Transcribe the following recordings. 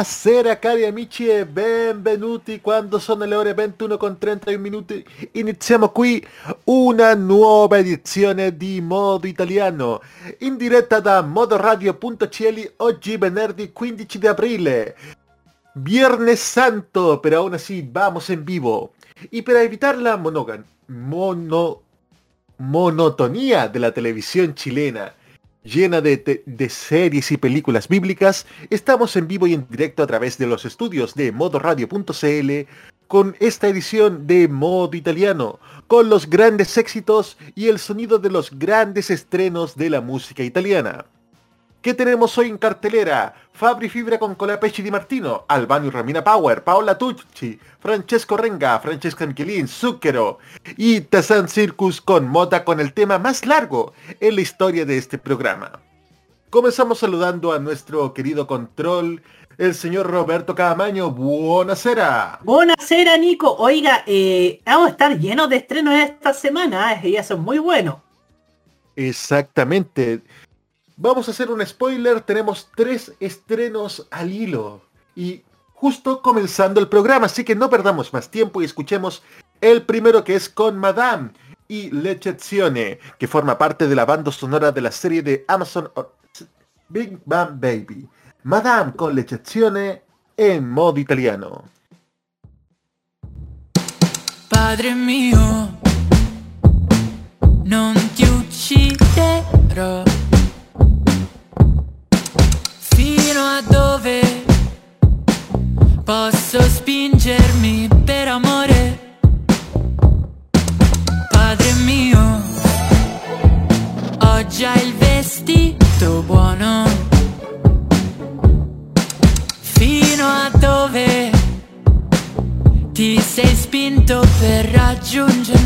Buonasera cari amici e benvenuti quando sono le ore 21 con 31 minuti. Iniziamo qui una nuova edizione di Modo Italiano in diretta da modoradio.cl oggi venerdì 15 di aprile. Viernes Santo pero aún así vamos en vivo. Y para evitar la monogan mono monotonía de la televisión chilena llena de, series y películas bíblicas, estamos en vivo y en directo a través de los estudios de modoradio.cl con esta edición de Modo Italiano, con los grandes éxitos y el sonido de los grandes estrenos de la música italiana. ¿Qué tenemos hoy en cartelera? Fabri Fibra con Colapesci Di Martino, Albano y Ramina Power, Paola Tucci, Francesco Renga, Francesca Michelin, Zucchero y Tazan Circus con Mota con el tema más largo en la historia de este programa. Comenzamos saludando a nuestro querido control, el señor Roberto Camaño. Buonasera. Buonasera, Nico. Oiga, eh, vamos a estar llenos de estrenos esta semana, eh, y eso es muy bueno. Exactamente. Vamos a hacer un spoiler, tenemos tres estrenos al hilo. Y justo comenzando el programa, así que no perdamos más tiempo y escuchemos el primero que es con Madame y L'Eccezione, que forma parte de la banda sonora de la serie de Amazon Big Bang Baby. Madame con L'Eccezione en modo italiano. Padre mio, non ti ucciderò. Posso spingermi per amore. Padre mio, ho già il vestito buono. Fino a dove ti sei spinto per raggiungermi.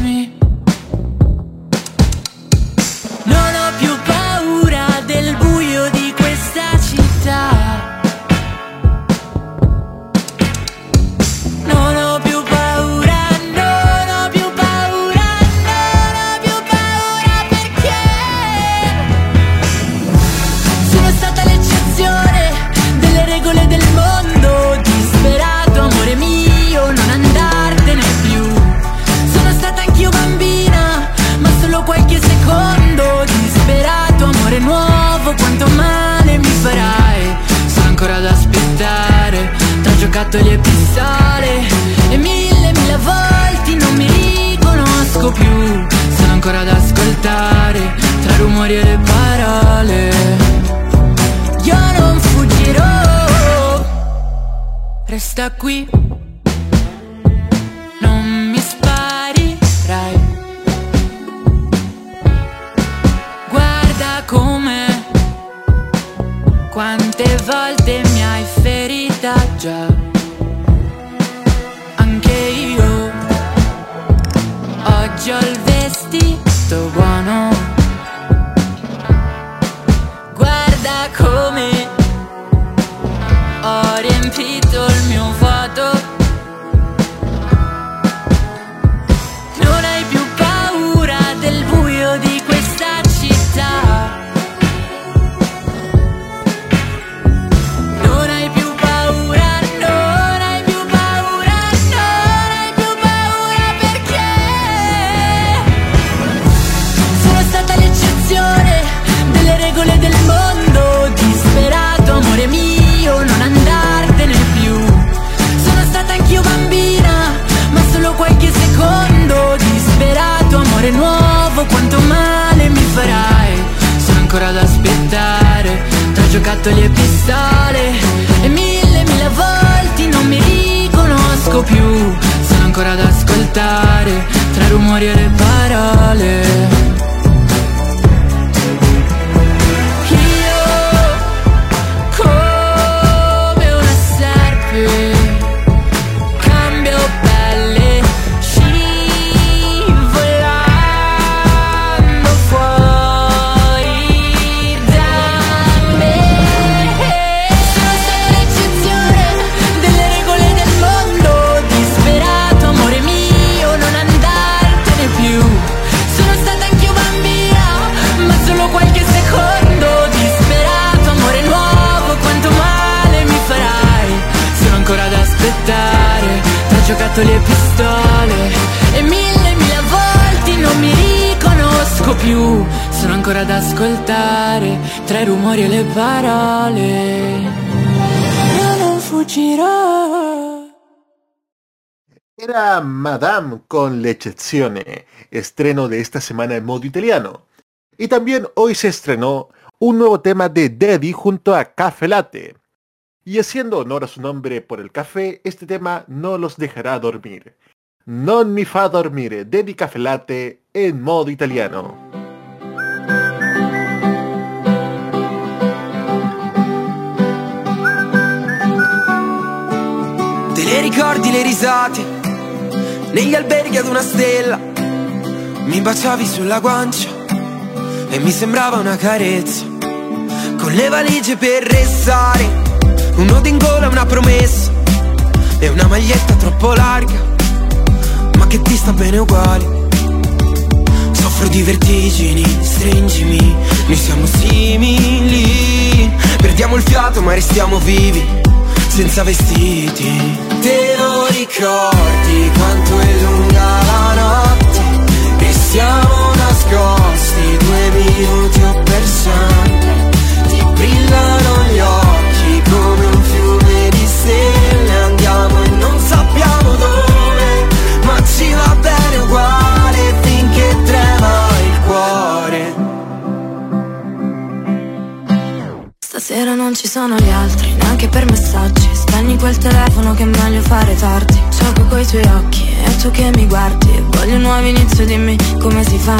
Ascoltare Tra rumori e le parole e Era Madame con l'eccezione, estreno de esta semana en modo italiano. Y también hoy se estrenó un nuevo tema de Daddy junto a Café Latte. Y haciendo honor a su nombre por el café, este tema no los dejará dormir. Non mi fa dormire, Daddy Café Latte en modo italiano. Te le ricordi le risate negli alberghi ad una stella? Mi baciavi sulla guancia e mi sembrava una carezza. Con le valigie per restare un nodo in gola, una promessa E una maglietta troppo larga Ma che ti sta bene uguale Soffro di vertigini, stringimi Noi siamo simili. Perdiamo il fiato ma restiamo vivi Senza vestiti. Te lo ricordi quanto è lunga la notte? E siamo nascosti due minuti o per sempre Ti brillano gli occhi Stasera non ci sono gli altri, neanche per messaggi. Spegni quel telefono che è meglio fare tardi. Gioco coi tuoi occhi e tu che mi guardi. Voglio un nuovo inizio, dimmi come si fa.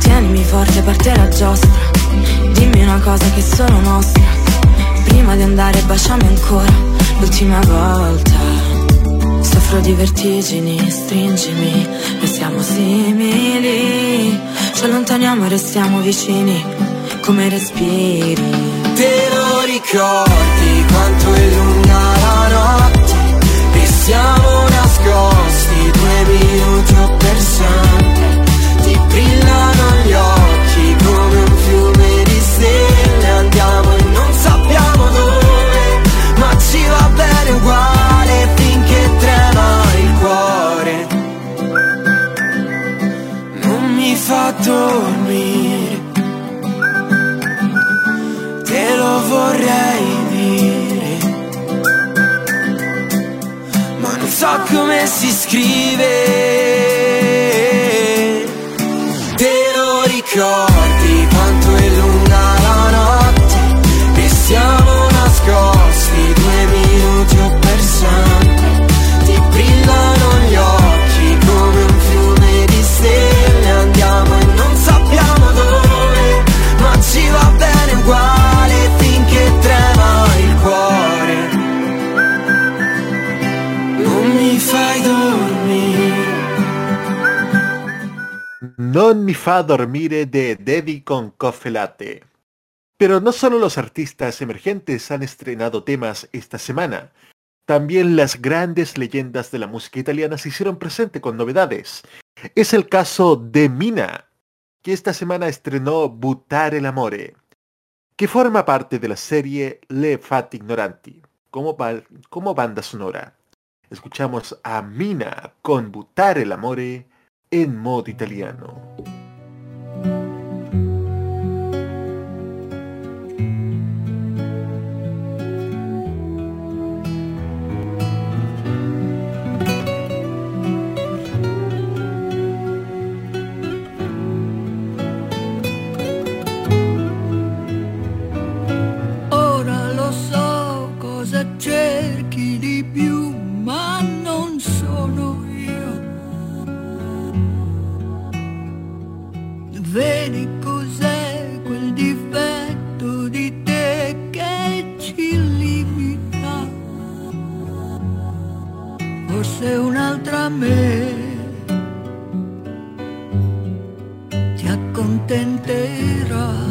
Tienimi forte, parte la giostra. Dimmi una cosa che è solo nostra Prima di andare baciami ancora, l'ultima volta Soffro di vertigini, stringimi, noi siamo simili Ci allontaniamo e restiamo vicini, come respiri ricordi quanto è lunga la notte E siamo nascosti due minuti o per sempre Ti brillano mi fa dormire de Daddy con Coffee Latte. Pero no solo los artistas emergentes han estrenado temas esta semana, también las grandes leyendas de la música italiana se hicieron presente con novedades. Es el caso de Mina, que esta semana estrenó Buttare l'amore, que forma parte de la serie Le Fat Ignoranti, como, como banda sonora. Escuchamos a Mina con Buttare l'amore en modo italiano. Un'altra me ti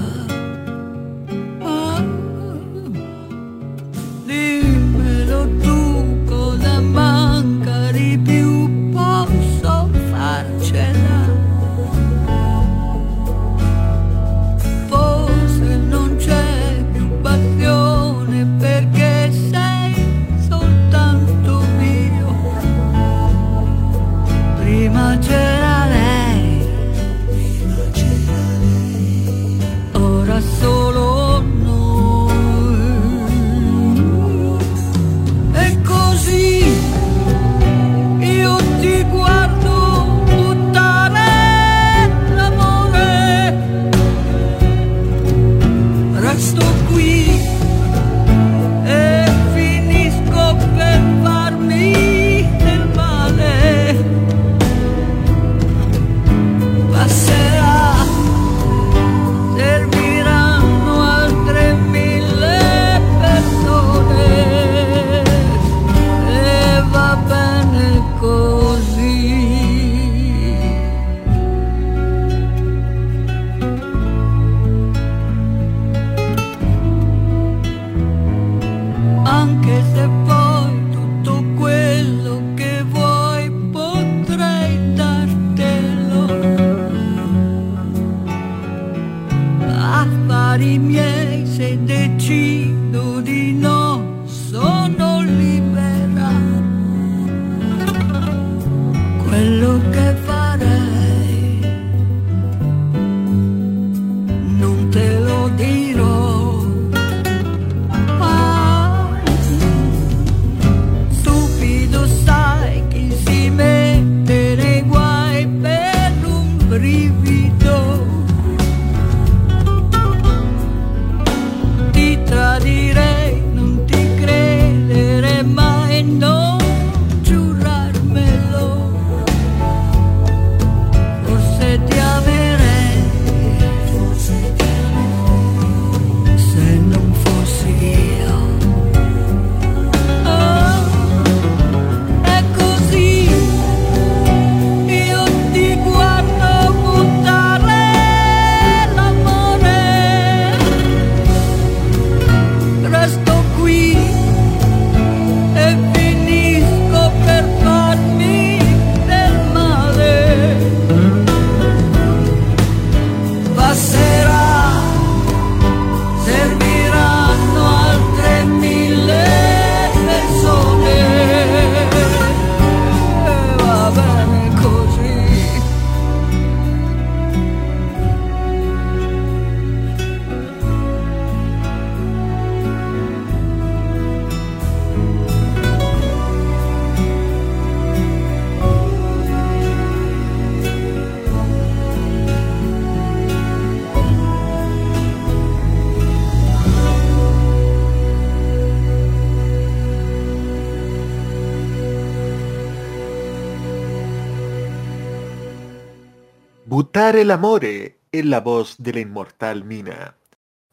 accontenterà. el Amore en la voz de la inmortal Mina.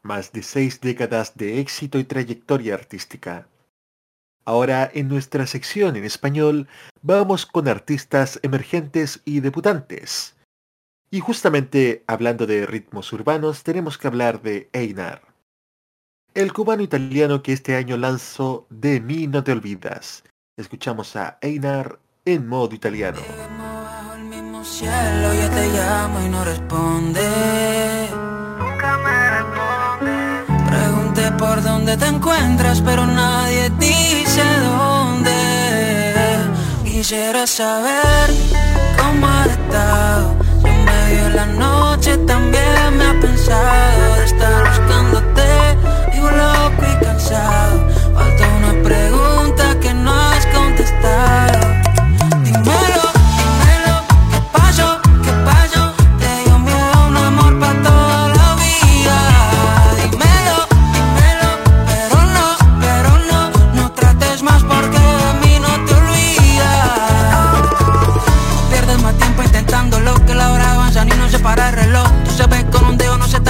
Más de seis décadas de éxito y trayectoria artística. Ahora en nuestra sección en español vamos con artistas emergentes y debutantes. Y justamente hablando de ritmos urbanos tenemos que hablar de Einar. El cubano italiano que este año lanzó De mí no te olvidas. Escuchamos a Einar en modo italiano cielo, yo te llamo y no responde. Nunca me responde. Pregunté por dónde te encuentras, pero nadie dice dónde. Quisiera saber cómo has estado. Si en medio de la noche también me ha pensado de estar buscándote. Vivo loco y cansado. Falta una pregunta que no has contestado.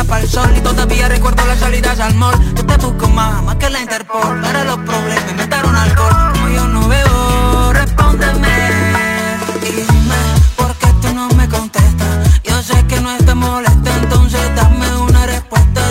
para Y todavía recuerdo las salidas al mall. Yo te busco más, más que la Interpol Para los problemas inventaron alcohol. Como yo no veo, respóndeme dime, ¿por qué tú no me contestas? Yo sé que no te molesta, entonces dame una respuesta.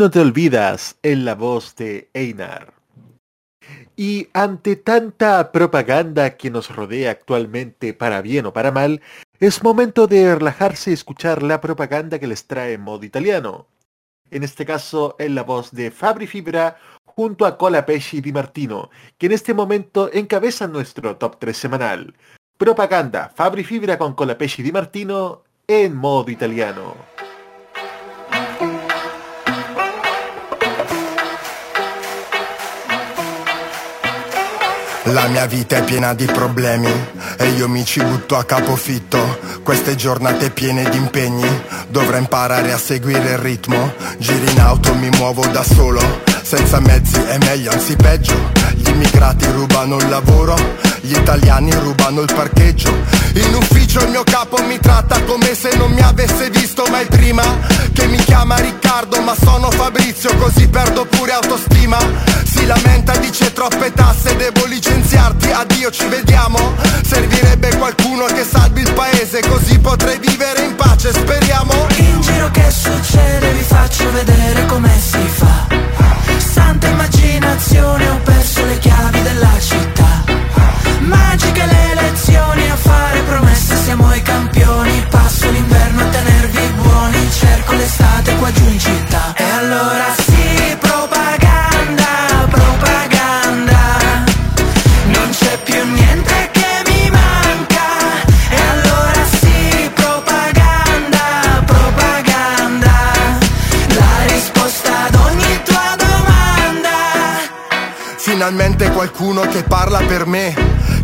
No te olvidas en la voz de Einar. Y ante tanta propaganda que nos rodea actualmente para bien o para mal, es momento de relajarse y escuchar la propaganda que les trae modo italiano. En este caso en la voz de Fabri Fibra junto a Colapesci Di Martino, que en este momento encabezan nuestro top 3 semanal. Propaganda Fabri Fibra con Colapesci Di Martino en modo italiano. La mia vita è piena di problemi e io mi ci butto a capofitto. Queste giornate piene di impegni, dovrei imparare a seguire il ritmo. Giri in auto, mi muovo da solo, senza mezzi è meglio, anzi peggio. Gli immigrati rubano il lavoro, gli italiani rubano il parcheggio. In ufficio il mio capo mi tratta come se non mi avesse visto mai prima. Che mi chiama Riccardo, ma sono Fabrizio, così perdo pure autostima. Si lamenta, dice troppe tasse, devo licenziarti, addio, ci vediamo. Servirebbe qualcuno che salvi il paese, così potrei vivere in pace, speriamo. In giro che succede vi faccio vedere come si fa Santa immaginazione ho perso le chiavi della città. Magiche le elezioni a fare promesse siamo i campioni. Passo l'inverno a tenervi buoni Cerco l'estate qua giù in città. E allora Finalmente qualcuno che parla per me,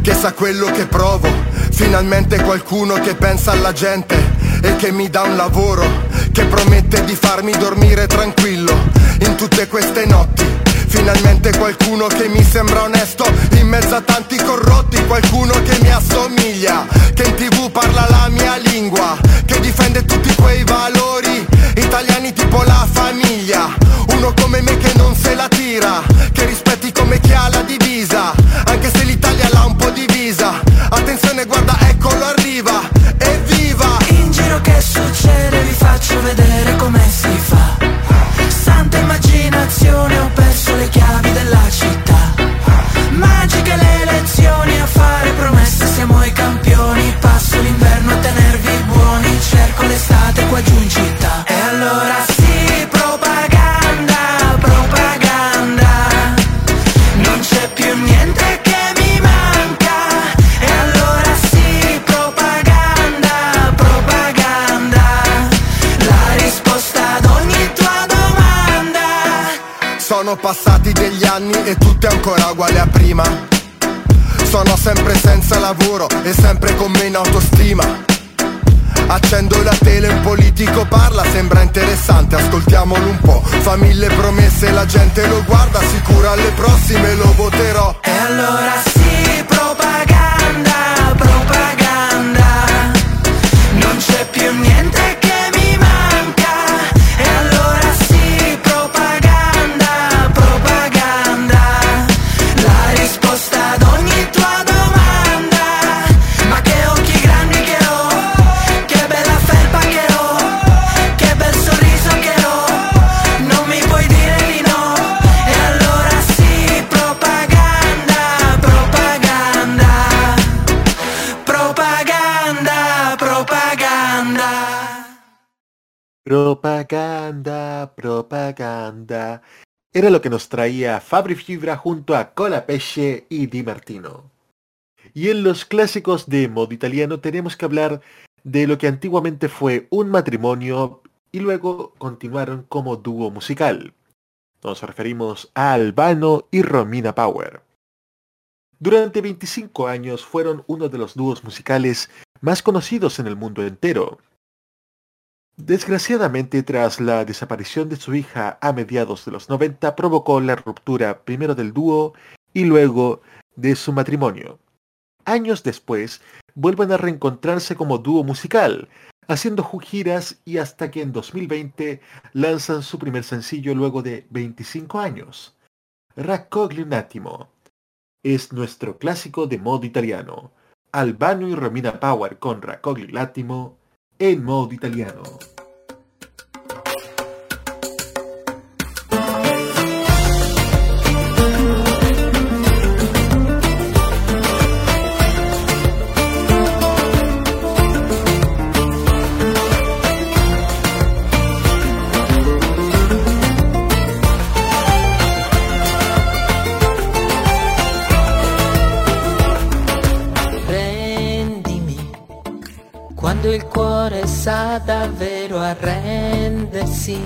che sa quello che provo. Finalmente qualcuno che pensa alla gente e che mi dà un lavoro, che promette di farmi dormire tranquillo in tutte queste notti. Finalmente qualcuno che mi sembra onesto in mezzo a tanti corrotti, qualcuno che mi assomiglia, che in tv parla la mia lingua, che difende tutti quei valori italiani tipo la famiglia, uno come me che non se la tira, che rispetti come chi Sono passati degli anni e tutto è ancora uguale a prima. Sono sempre senza lavoro e sempre con meno autostima. Accendo la tele, un politico parla, sembra interessante, ascoltiamolo un po'. Fa mille promesse, la gente lo guarda, sicuro alle prossime lo voterò. E allora Propaganda, propaganda. Era lo que nos traía Fabri Fibra junto a Colapesce y Di Martino. Y en los clásicos de modo italiano tenemos que hablar de lo que antiguamente fue un matrimonio y luego continuaron como dúo musical. Nos referimos a Albano y Romina Power. Durante 25 años fueron uno de los dúos musicales más conocidos en el mundo entero. Desgraciadamente, tras la desaparición de su hija a mediados de los 90, provocó la ruptura primero del dúo y luego de su matrimonio. Años después, vuelven a reencontrarse como dúo musical, haciendo giras y hasta que en 2020 lanzan su primer sencillo luego de 25 años. Raccogli un. Es nuestro clásico de modo italiano. Albano y Romina Power con Raccogli un en modo italiano. Davvero arrendersi,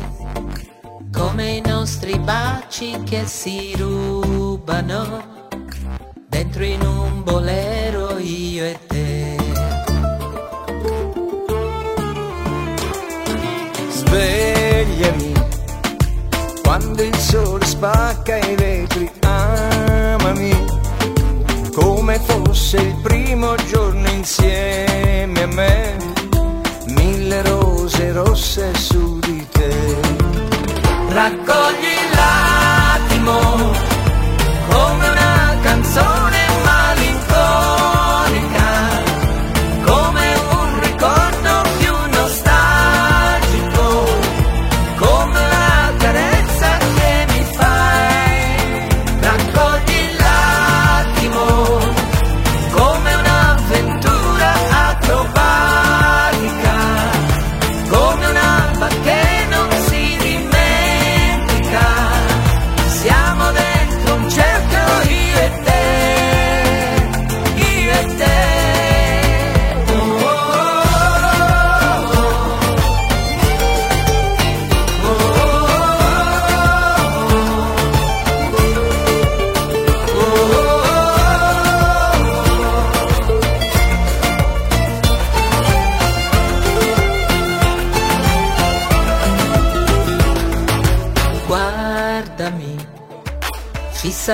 come i nostri baci che si rubano dentro in un bolero io e te. Svegliami quando il sole spacca i vetri, amami come fosse il primo giorno insieme a me, rose rosse su di te. Raccogli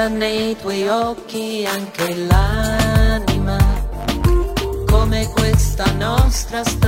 nei tuoi occhi anche l'anima, come questa nostra storia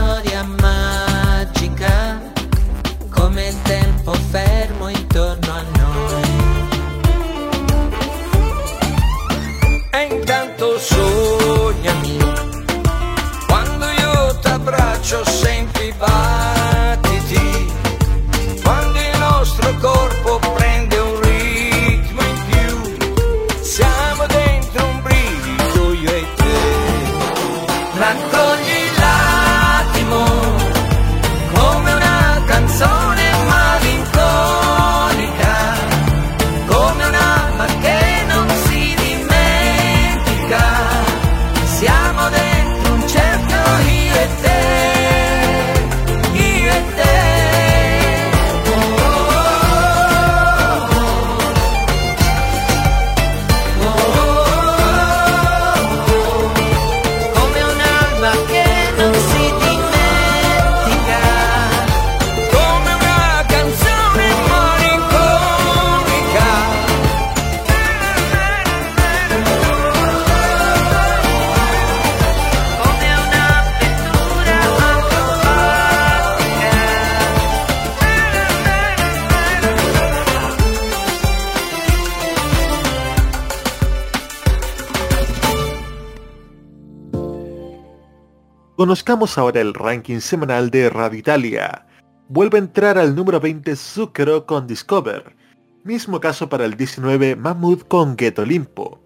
Conozcamos ahora el ranking semanal de Radio Italia. Vuelve a entrar al número 20 Zucchero con Discover. Mismo caso para el 19 Mahmood con Ghetto Limpo.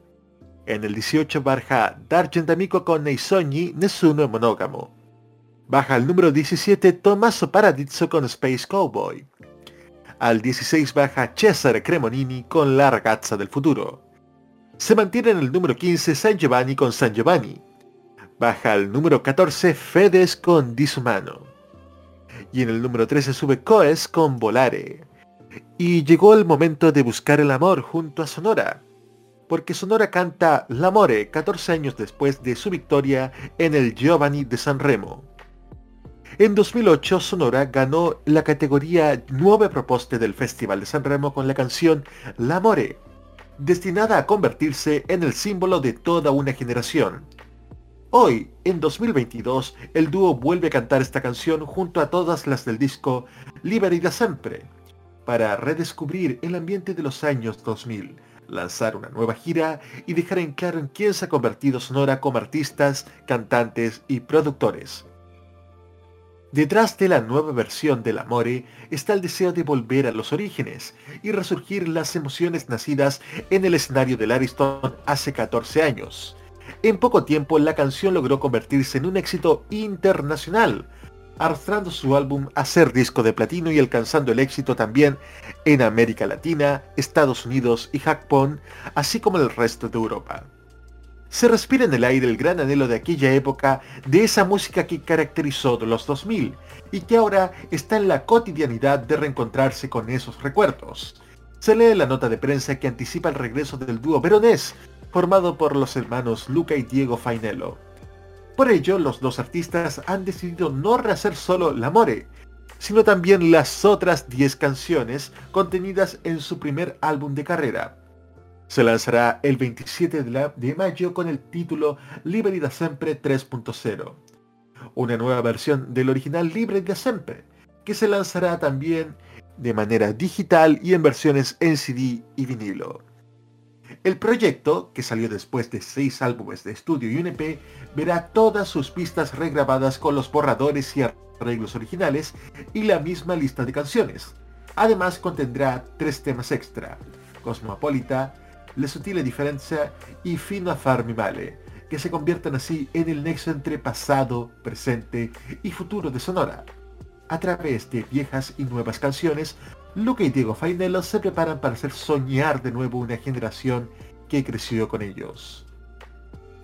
En el 18 baja D'Argentamico con Neisogni Nessuno Monógamo. Baja al número 17 Tommaso Paradiso con Space Cowboy. Al 16 baja Cesare Cremonini con La ragazza del futuro. Se mantiene en el número 15 San Giovanni con San Giovanni. Baja al número 14 Fedes con Disumano. Y en el número 13 sube Coes con Volare. Y llegó el momento de buscar el amor junto a Sonora. Porque Sonora canta L'Amore 14 años después de su victoria en el Giovanni de San Remo. En 2008 Sonora ganó la categoría Nueve Proposte del Festival de San Remo con la canción L'Amore, destinada a convertirse en el símbolo de toda una generación. Hoy, en 2022, el dúo vuelve a cantar esta canción junto a todas las del disco Liberi da Sempre, para redescubrir el ambiente de los años 2000, lanzar una nueva gira y dejar en claro en quién se ha convertido Sonora como artistas, cantantes y productores. Detrás de la nueva versión del Amore está el deseo de volver a los orígenes y resurgir las emociones nacidas en el escenario del Ariston hace 14 años. En poco tiempo la canción logró convertirse en un éxito internacional, arrastrando su álbum a ser disco de platino y alcanzando el éxito también en América Latina, Estados Unidos y Japón, así como en el resto de Europa se respira en el aire el gran anhelo de aquella época de esa música que caracterizó los 2000 y que ahora está en la cotidianidad de reencontrarse con esos recuerdos. Se lee la nota de prensa que anticipa el regreso del dúo veronés, formado por los hermanos Luca y Diego Fainello. Por ello, los dos artistas han decidido no rehacer solo L'Amore, sino también las otras 10 canciones contenidas en su primer álbum de carrera, se lanzará el 27 de, mayo con el título Liberi da Sempre 3.0, una nueva versión del original Libre da Sempre, que se lanzará también de manera digital y en versiones en CD y vinilo. El proyecto, que salió después de seis álbumes de estudio y un EP, verá todas sus pistas regrabadas con los borradores y arreglos originales y la misma lista de canciones. Además contendrá tres temas extra, Cosmopolita, le sutile diferencia y fino farmi male, que se conviertan así en el nexo entre pasado, presente y futuro de Sonora. A través de viejas y nuevas canciones, Luca y Diego Fainello se preparan para hacer soñar de nuevo una generación que creció con ellos.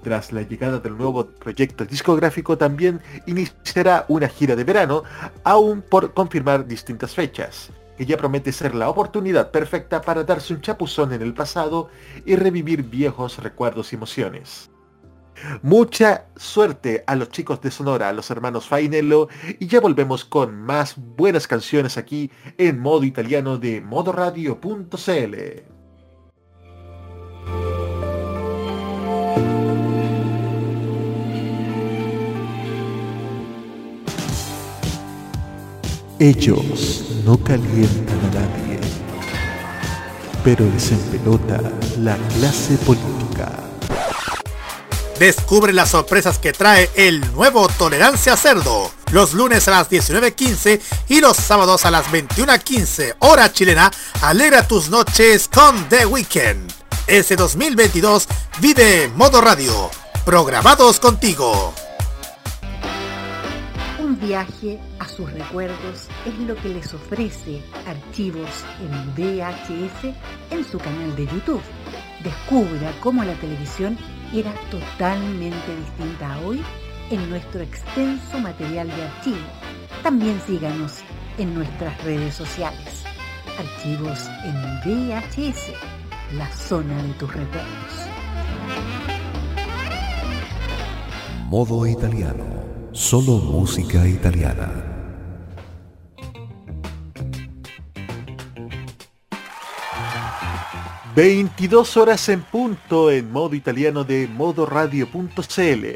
Tras la llegada del nuevo proyecto discográfico también iniciará una gira de verano, aún por confirmar distintas fechas que ya promete ser la oportunidad perfecta para darse un chapuzón en el pasado y revivir viejos recuerdos y emociones. Mucha suerte a los chicos de Sonora, a los hermanos Fainello, y ya volvemos con más buenas canciones aquí en modo italiano de modoradio.cl. Ellos no calientan a nadie, pero les empelota la clase política. Descubre las sorpresas que trae el nuevo Tolerancia Cerdo. Los lunes a las 19.15 y los sábados a las 21.15 hora chilena. Alegra tus noches con The Weekend. Ese 2022 vive Modo Radio. Programados contigo viaje a sus recuerdos es lo que les ofrece Archivos en VHS en su canal de YouTube. Descubra cómo la televisión era totalmente distinta hoy en nuestro extenso material de archivo. También síganos en nuestras redes sociales. Archivos en VHS, la zona de tus recuerdos. Modo italiano Solo música italiana. ...22 horas en punto en modo italiano de modoradio.cl.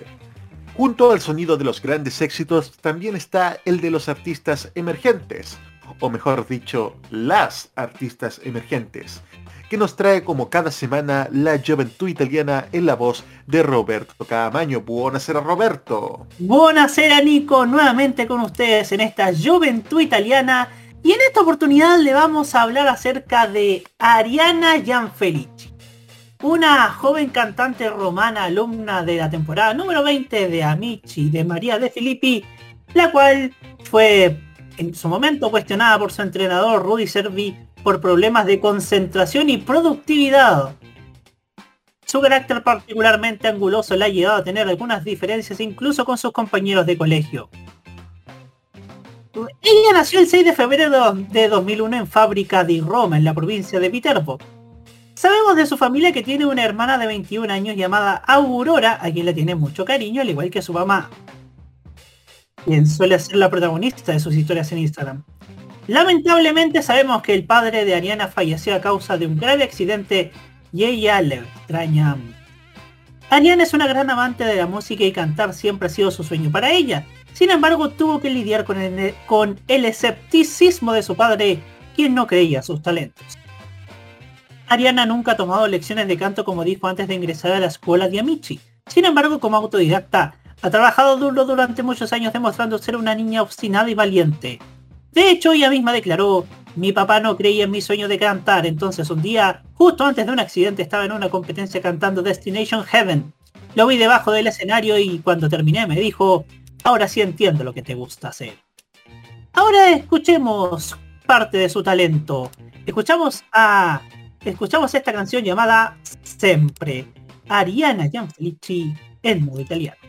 Junto al sonido de los grandes éxitos también está el de los artistas emergentes, o mejor dicho, las artistas emergentes, que nos trae como cada semana la juventud italiana en la voz de Roberto Camaño. Buonasera Roberto. Buonasera Nico, nuevamente con ustedes en esta juventud italiana y en esta oportunidad le vamos a hablar acerca de Ariana Gianfelici, una joven cantante romana alumna de la temporada número 20 de Amici de María de Filippi, la cual fue en su momento cuestionada por su entrenador Rudy Servi por problemas de concentración y productividad. Su carácter particularmente anguloso le ha llegado a tener algunas diferencias incluso con sus compañeros de colegio. Ella nació el 6 de febrero de 2001 en Fábrica di Roma, en la provincia de Viterbo. Sabemos de su familia que tiene una hermana de 21 años llamada Aurora, a quien le tiene mucho cariño, al igual que su mamá, quien suele ser la protagonista de sus historias en Instagram. Lamentablemente sabemos que el padre de Ariana falleció a causa de un grave accidente y ella le extraña. Ariana es una gran amante de la música y cantar siempre ha sido su sueño para ella. Sin embargo, tuvo que lidiar con el, escepticismo de su padre, quien no creía sus talentos. Ariana nunca ha tomado lecciones de canto como dijo antes de ingresar a la escuela de Amici. Sin embargo, como autodidacta, ha trabajado duro durante muchos años demostrando ser una niña obstinada y valiente. De hecho, ella misma declaró, mi papá no creía en mi sueño de cantar, entonces un día, justo antes de un accidente, estaba en una competencia cantando Destination Heaven. Lo vi debajo del escenario y cuando terminé me dijo, ahora sí entiendo lo que te gusta hacer. Ahora escuchemos parte de su talento. Escuchamos a... Escuchamos esta canción llamada Sempre. Ariana Gianfelici en modo italiano.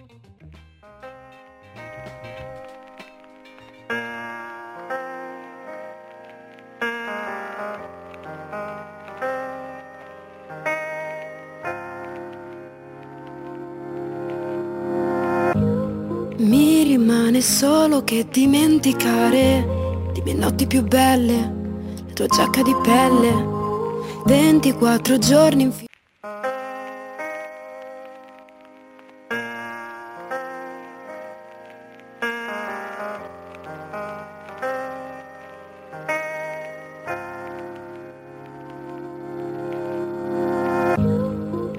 Rimane solo che dimenticare di mie notti più belle, la tua giacca di pelle, 24 giorni in fila.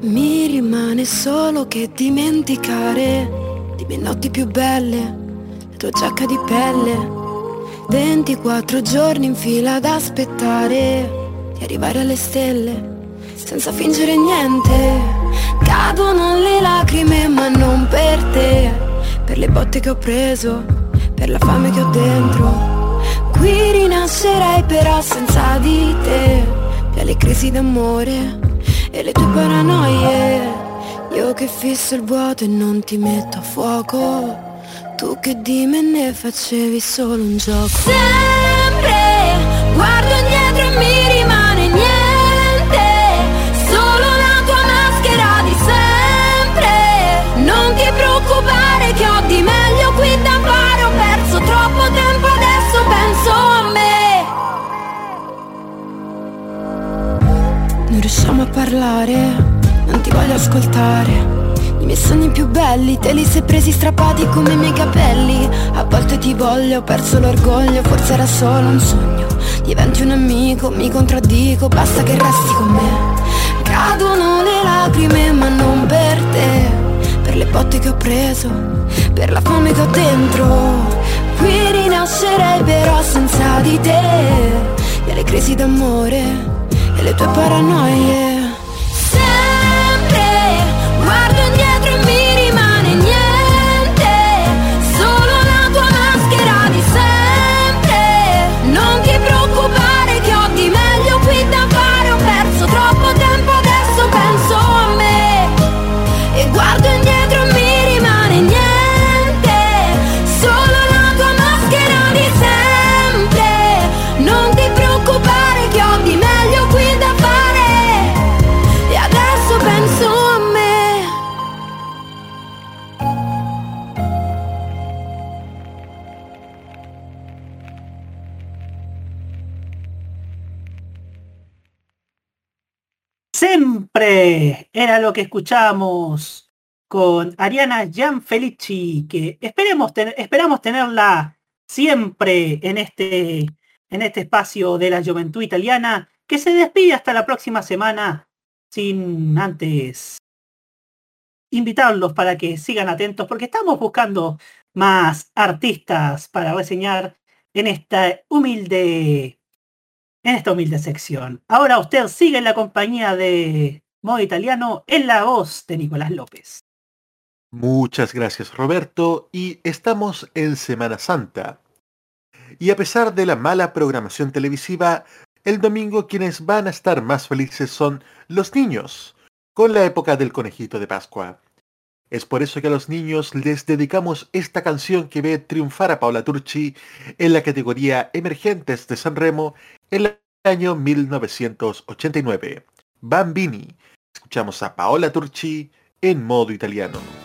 Mi rimane solo che dimenticare di mie notti più belle, tua giacca di pelle, 24 giorni in fila ad aspettare di arrivare alle stelle, senza fingere niente. Cadono le lacrime ma non per te, per le botte che ho preso, per la fame che ho dentro. Qui rinascerei però senza di te, per le crisi d'amore e le tue paranoie. Io che fisso il vuoto e non ti metto a fuoco che di me ne facevi solo un gioco. Sempre guardo indietro e mi rimane niente. Solo la tua maschera di sempre. Non ti preoccupare che ho di meglio qui da fare. Ho perso troppo tempo adesso penso a me. Non riusciamo a parlare non ti voglio ascoltare I miei sogni più belli te li sei presi strappati come i miei capelli. A volte ti voglio, ho perso l'orgoglio, forse era solo un sogno. Diventi un amico, mi contraddico, basta che resti con me. Cadono le lacrime ma non per te. Per le botte che ho preso, per la fame che ho dentro. Qui rinascerei però senza di te. E le crisi d'amore e le tue paranoie lo que escuchábamos con Ariana Gianfelici, que esperemos ten- esperamos tenerla siempre en este, en este espacio de la juventud italiana, que se despide hasta la próxima semana, sin antes invitarlos para que sigan atentos, porque estamos buscando más artistas para reseñar en esta humilde en esta humilde sección. Ahora usted sigue en la compañía de Modo Italiano en la voz de Nicolás López. Muchas gracias Roberto y estamos en Semana Santa. Y a pesar de la mala programación televisiva, el domingo quienes van a estar más felices son los niños, con la época del conejito de Pascua. Es por eso que a los niños les dedicamos esta canción que ve triunfar a Paola Turchi en la categoría Emergentes de San Remo en el año 1989. Bambini. Escuchamos a Paola Turchi en modo italiano.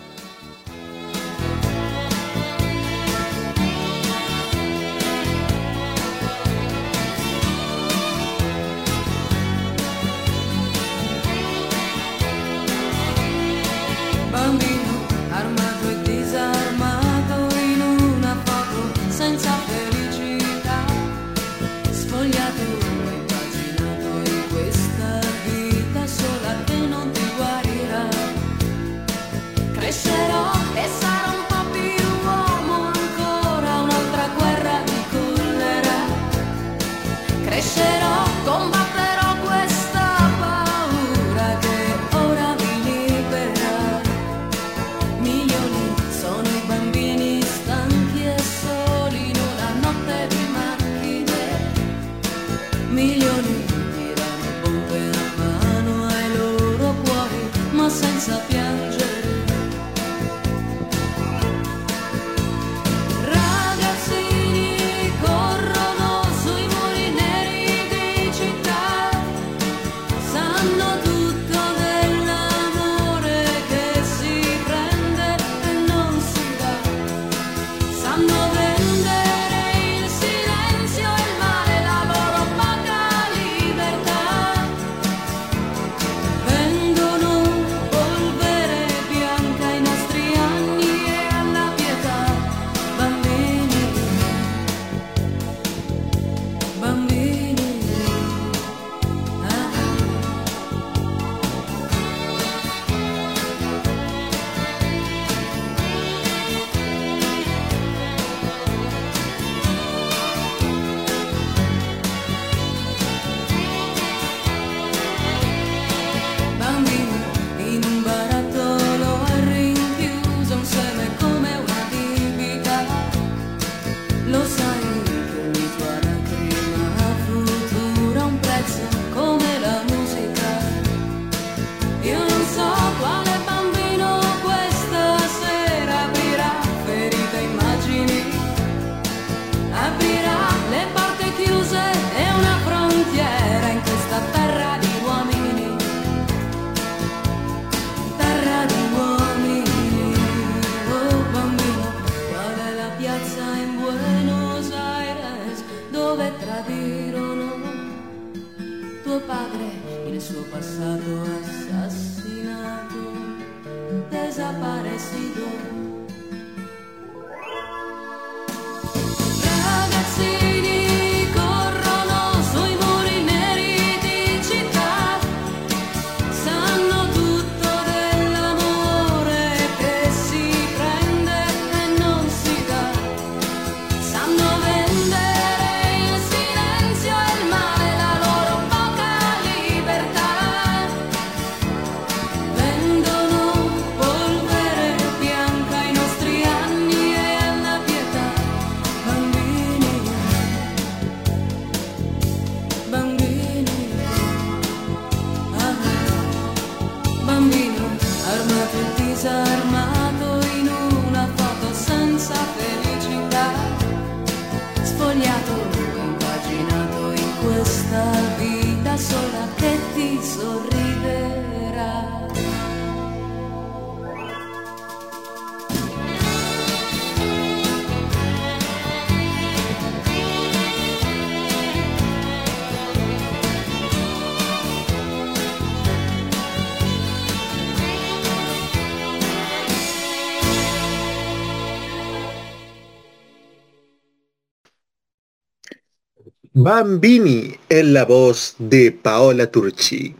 Bambini en la voz de Paola Turchi.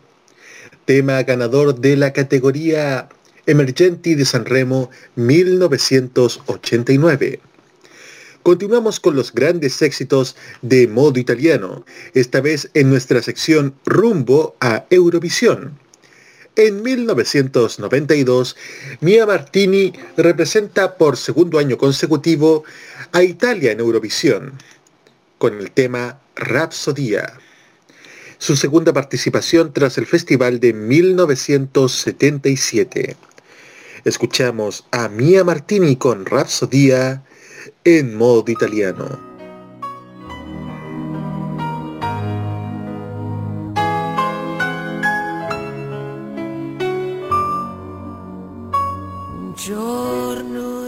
Tema ganador de la categoría Emergenti de Sanremo 1989. Continuamos con los grandes éxitos de modo italiano, esta vez en nuestra sección Rumbo a Eurovisión. En 1992, Mia Martini representa por segundo año consecutivo a Italia en Eurovisión, con el tema Rapsodía. su segunda participación tras el festival de 1977. Escuchamos a Mia Martini con Rapsodia en modo italiano. Giorno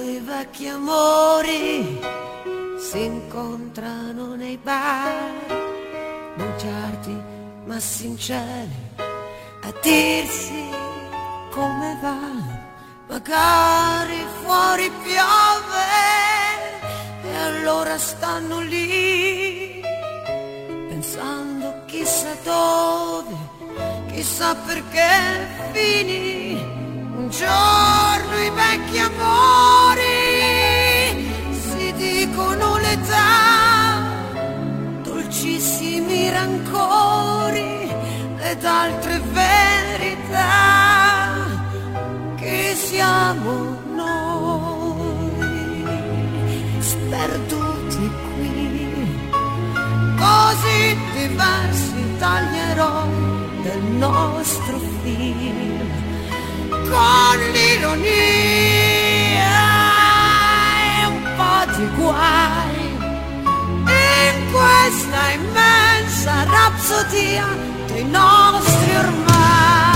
amori si incontrano nei bar, bugiardi ma sinceri, a dirsi come va. Magari fuori piove e allora stanno lì pensando chissà dove, chissà perché finì un giorno i vecchi amori si dicono l'età, dolcissimi rancori ed altre verità che siamo noi, sperduti qui, così diversi taglierò del nostro film, con l'ironia di guai, in questa immensa rapsodia dei nostri ormai.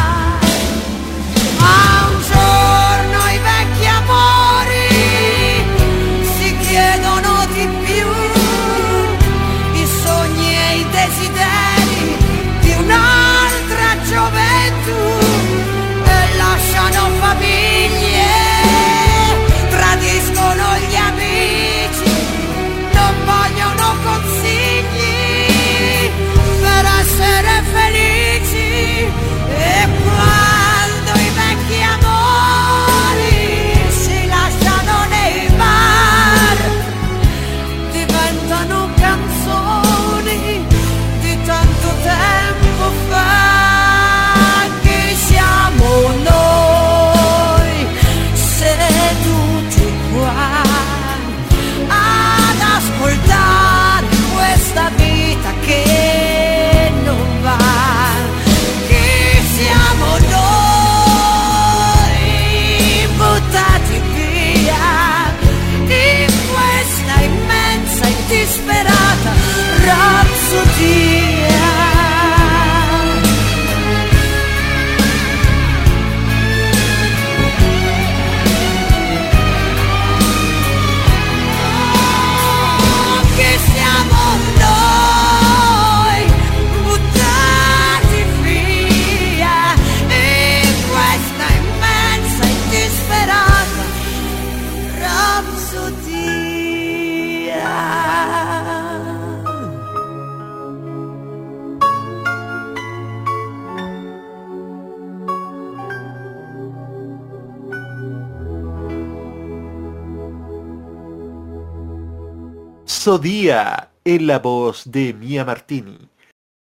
Sodia en la voz de Mia Martini,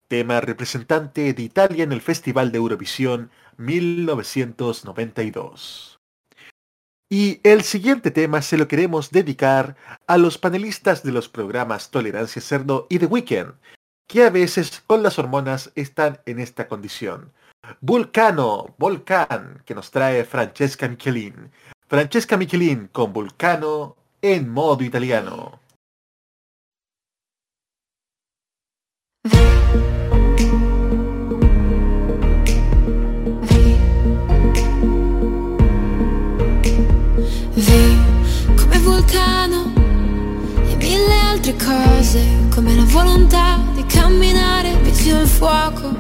tema representante de Italia en el Festival de Eurovisión 1992. Y el siguiente tema se lo queremos dedicar a los panelistas de los programas Tolerancia Cerdo y The Weekend, que a veces con las hormonas están en esta condición. Vulcano, Volcán, que nos trae Francesca Michelin. Francesca Michelin con Vulcano en modo italiano. Come la volontà di camminare vicino al fuoco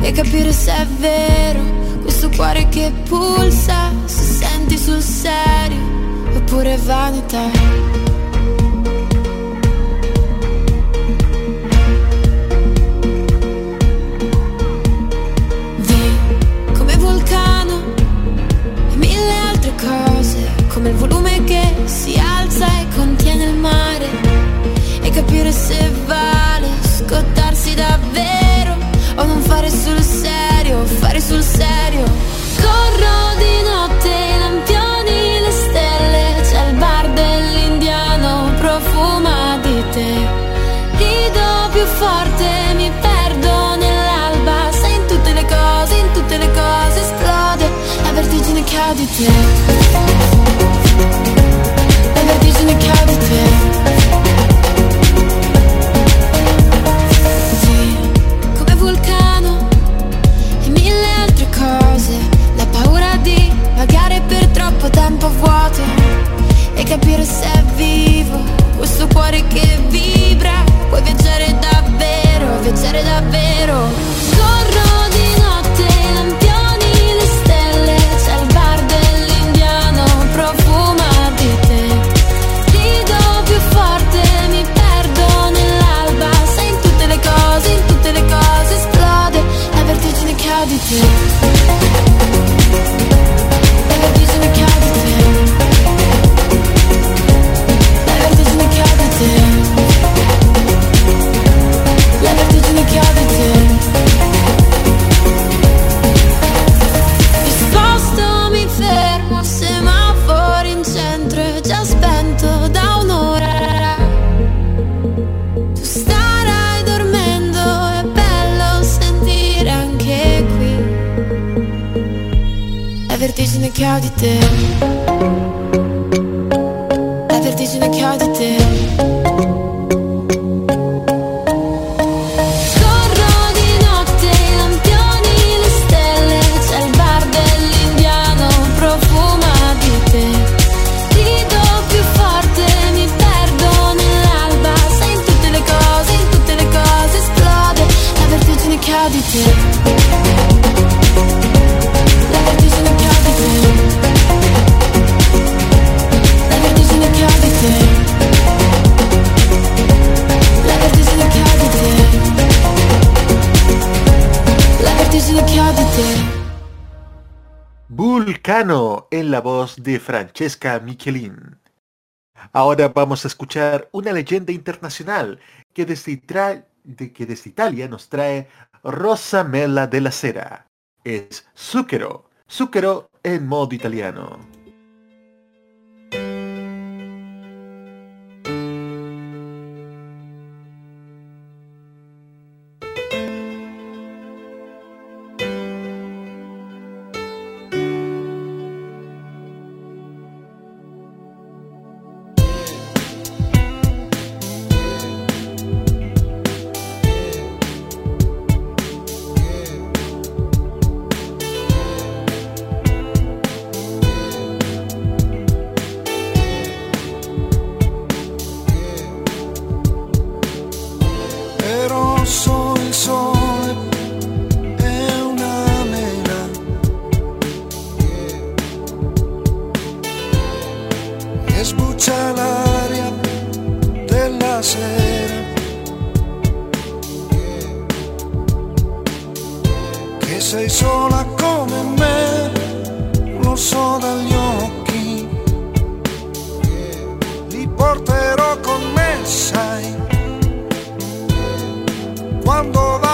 e capire se è vero questo cuore che pulsa, se senti sul serio oppure vanità. Come il volume che si alza e contiene il mare, e capire se vale scottarsi davvero o non fare sul serio, fare sul serio. break it Francesca Michelin. Ahora vamos a escuchar una leyenda internacional que desde, que desde Italia nos trae Rosa Mela de la Cera. Es Zucchero, Zucchero en modo italiano. cuando va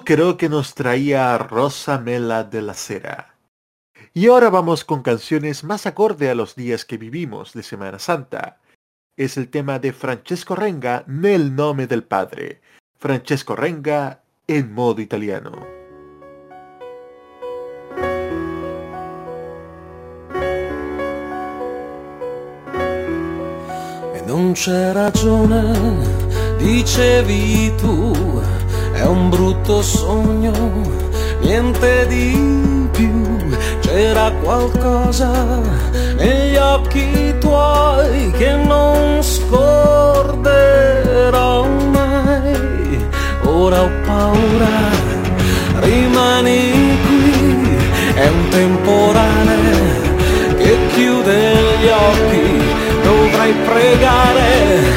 Zucchero que nos traía Rosa Mela de la Cera. Y ahora vamos con canciones más acorde a los días que vivimos de Semana Santa. Es el tema de Francesco Renga, Nel nome del Padre. Francesco Renga en modo italiano. E è un brutto sogno, niente di più. C'era qualcosa negli occhi tuoi che non scorderò mai. Ora ho paura, rimani qui, è un temporale che chiude gli occhi, dovrai pregare,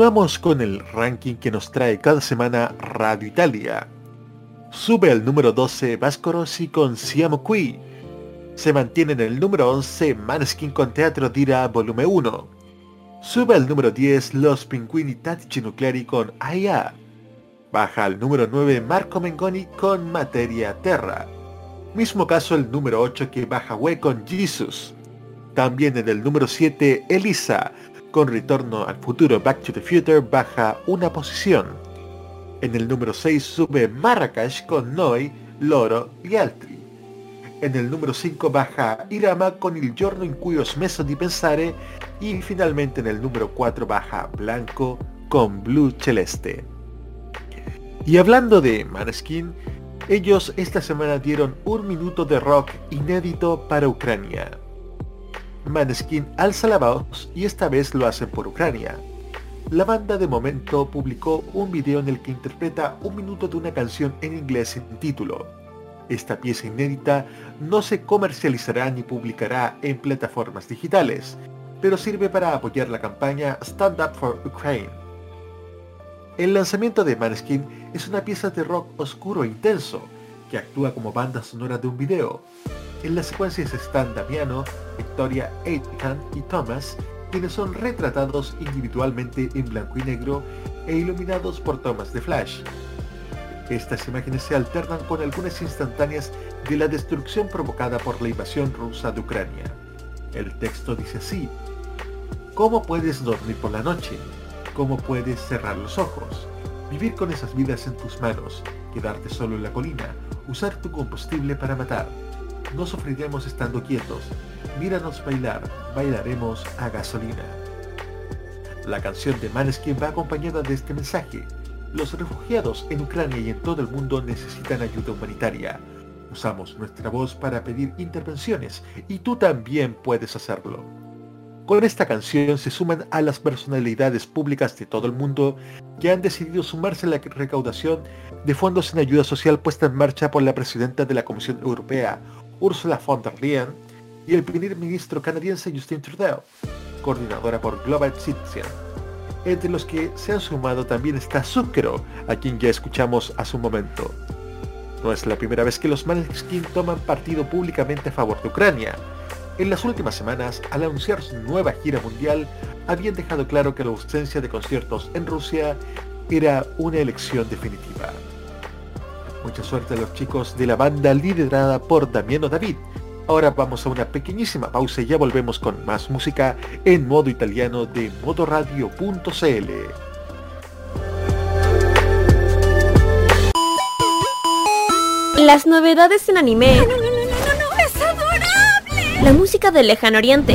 Continuamos con el ranking que nos trae cada semana Radio Italia. Sube al número 12 Vasco Rossi con Siamo Qui. Se mantiene en el número 11 Maneskin con Teatro Dira Volumen 1. Sube al número 10 Los Pinguini Tattici Nucleari con AIA. Baja al número 9 Marco Mengoni con Materia Terra. Mismo caso el número 8 que baja We con Jesus. También en el número 7 Elisa con Retorno al Futuro Back to the Future baja una posición. En el número 6 sube Marrakech con Noi, Loro y Altri. En el número 5 baja Irama con Il giorno in cui ho smesso di pensare y finalmente en el número 4 baja Blanco con Blue Celeste. Y hablando de Maneskin, ellos esta semana dieron un minuto de rock inédito para Ucrania. Maneskin alza la voz y esta vez lo hacen por Ucrania. La banda de momento publicó un video en el que interpreta un minuto de una canción en inglés sin título. Esta pieza inédita no se comercializará ni publicará en plataformas digitales, pero sirve para apoyar la campaña Stand Up for Ukraine. El lanzamiento de Maneskin es una pieza de rock oscuro e intenso, que actúa como banda sonora de un video. En las secuencias están Damiano, Victoria Aitken y Thomas, quienes son retratados individualmente en blanco y negro e iluminados por tomas de flash. Estas imágenes se alternan con algunas instantáneas de la destrucción provocada por la invasión rusa de Ucrania. El texto dice así, ¿Cómo puedes dormir por la noche? ¿Cómo puedes cerrar los ojos? Vivir con esas vidas en tus manos, quedarte solo en la colina, usar tu combustible para matar. No sufriremos estando quietos. Míranos bailar, bailaremos a gasolina. La canción de Maneskin va acompañada de este mensaje. Los refugiados en Ucrania y en todo el mundo necesitan ayuda humanitaria. Usamos nuestra voz para pedir intervenciones y tú también puedes hacerlo. Con esta canción se suman a las personalidades públicas de todo el mundo que han decidido sumarse a la recaudación de fondos en ayuda social puesta en marcha por la presidenta de la Comisión Europea, Ursula von der Leyen, y el primer ministro canadiense Justin Trudeau, coordinadora por Global Citizen. Entre los que se han sumado también está Zucchero, a quien ya escuchamos hace un momento. No es la primera vez que los Maneskin toman partido públicamente a favor de Ucrania. En las últimas semanas, al anunciar su nueva gira mundial, habían dejado claro que la ausencia de conciertos en Rusia era una elección definitiva. Mucha suerte a los chicos de la banda liderada por Damiano David. Ahora vamos a una pequeñísima pausa y ya volvemos con más música en modo italiano de modoradio.cl. Las novedades en anime. ¡No, no, no, no! ¡Es adorable! La música del lejano oriente.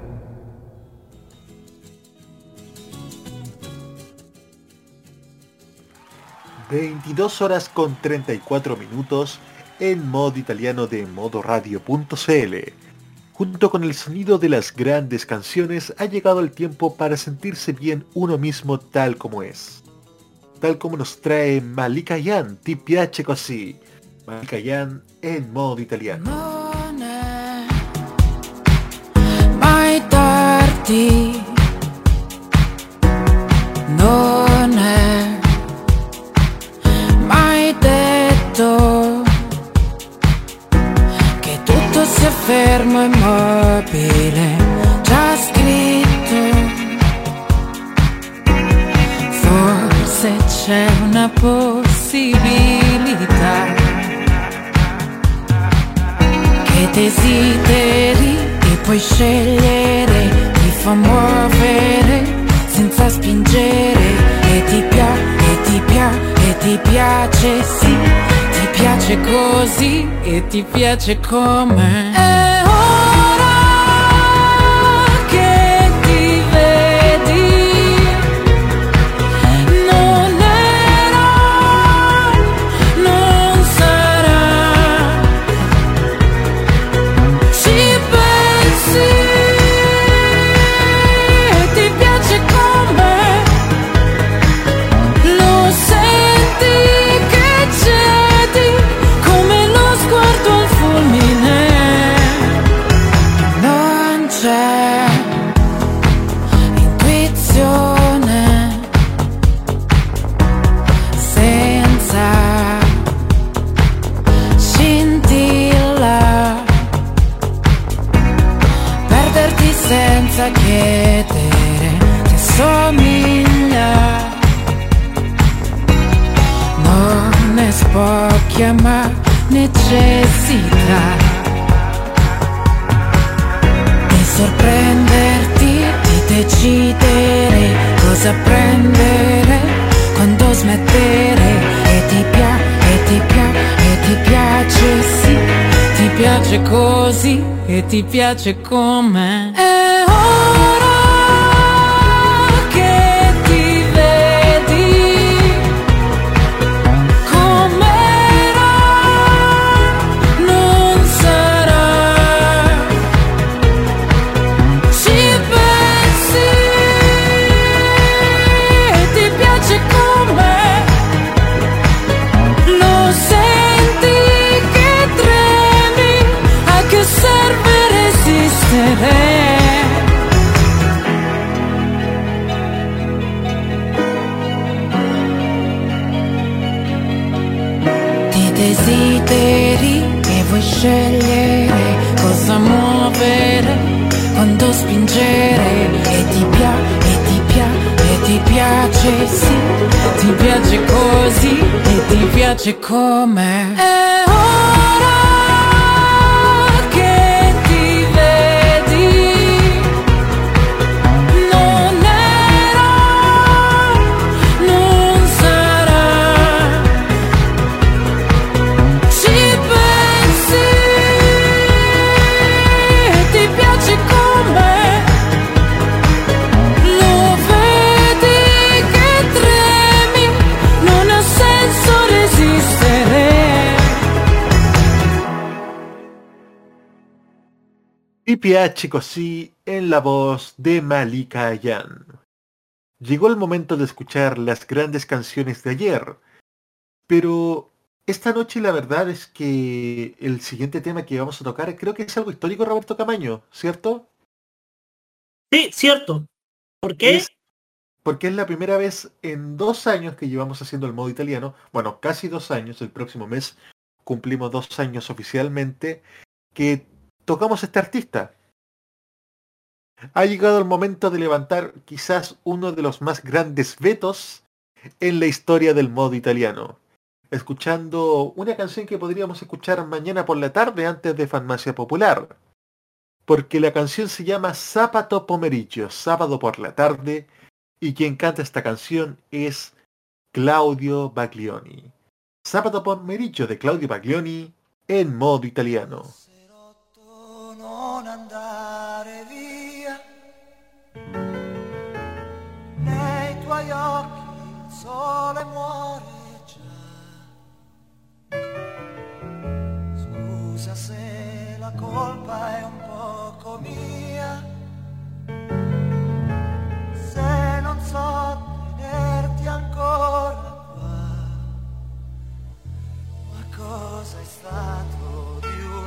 22 horas con 34 minutos en modo italiano de modoradio.cl. Junto con el sonido de las grandes canciones ha llegado el tiempo para sentirse bien uno mismo tal como es. Tal como nos trae Malika Yan, piace così. Malika Yan en modo italiano. Fermo e immobile, già scritto. Forse c'è una possibilità che desideri e puoi scegliere, ti fa muovere senza spingere e ti piace, e ti piace, e ti piace, sì, piace così e ti piace come. È ti piace come desideri e vuoi scegliere cosa muovere quando spingere e ti piace e ti piace e ti piace sì ti piace così e ti piace come è Y piace così en la voz de Malika Yan. Llegó el momento de escuchar las grandes canciones de ayer, pero esta noche la verdad es que el siguiente tema que vamos a tocar creo que es algo histórico, Roberto Camaño, ¿cierto? Sí, cierto. ¿Por qué? Es- porque es la primera vez en dos años que llevamos haciendo el modo italiano, bueno, casi dos años, el próximo mes cumplimos dos años oficialmente, que tocamos este artista. Ha llegado el momento de levantar quizás uno de los más grandes vetos en la historia del modo italiano. Escuchando una canción que podríamos escuchar mañana por la tarde antes de Farmacia Popular. Porque la canción se llama Sábato Pomeriggio, sábado por la tarde, y quien canta esta canción es Claudio Baglioni. Sábado Pomeriggio de Claudio Baglioni en modo italiano. non andare via. Nei tuoi occhi il sole muore già. Scusa se la colpa è un poco mia. Se non so tenerti ancora qua, ma cosa è stato?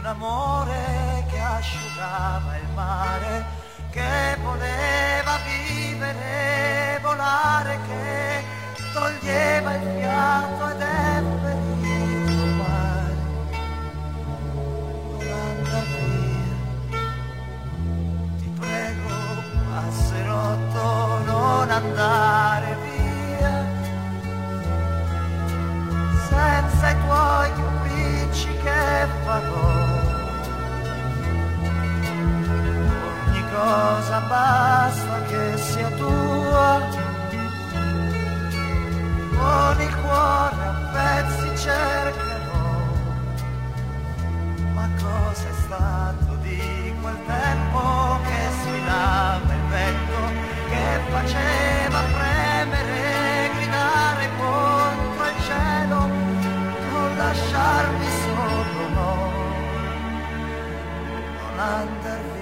un amore che asciugava il mare, che voleva vivere, volare, che toglieva il fiato ed è ferito mare. Non andar via, ti prego passerotto, non andare via, senza i tuoi capricci che farò. Cosa basta che sia tua. Con il cuore a pezzi cercherò ma cosa è stato di quel tempo che sfidava il vento che faceva premere gridare contro il cielo non lasciarmi solo no. Non andar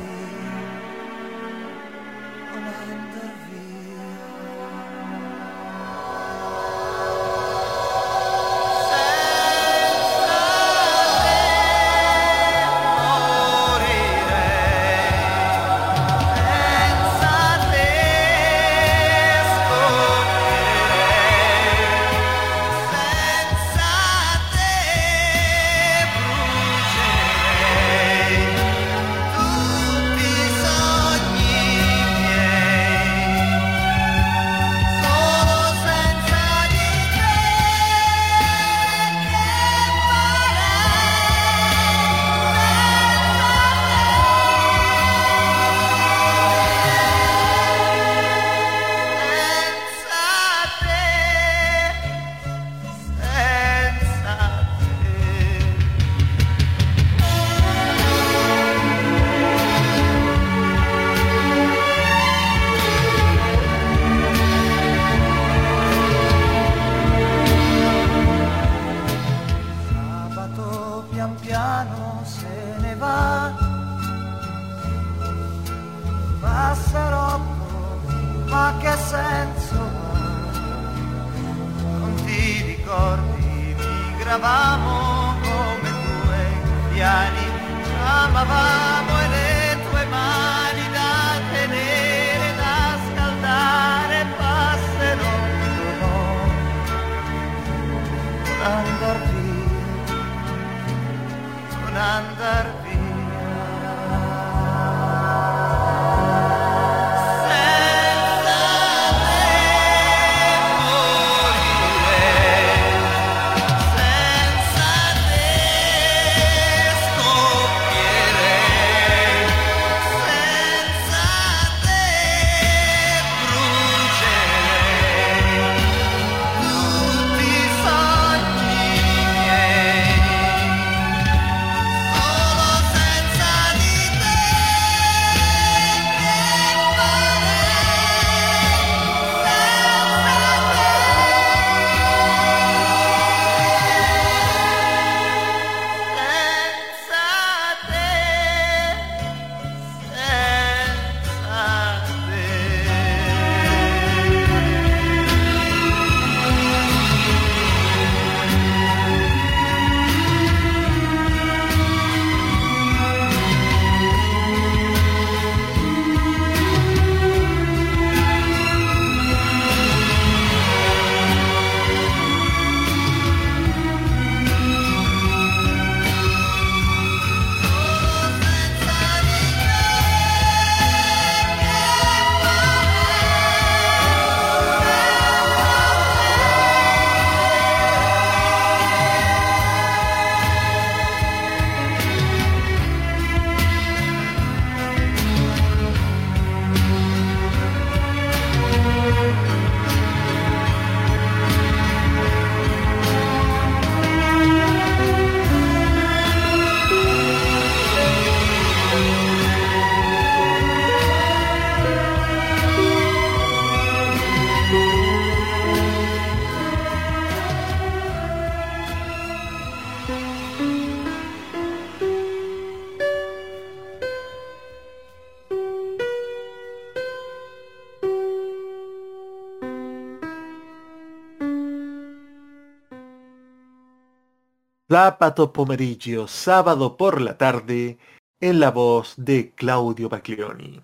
Sábado Pomeriggio, sábado por la tarde, en la voz de Claudio Baglioni.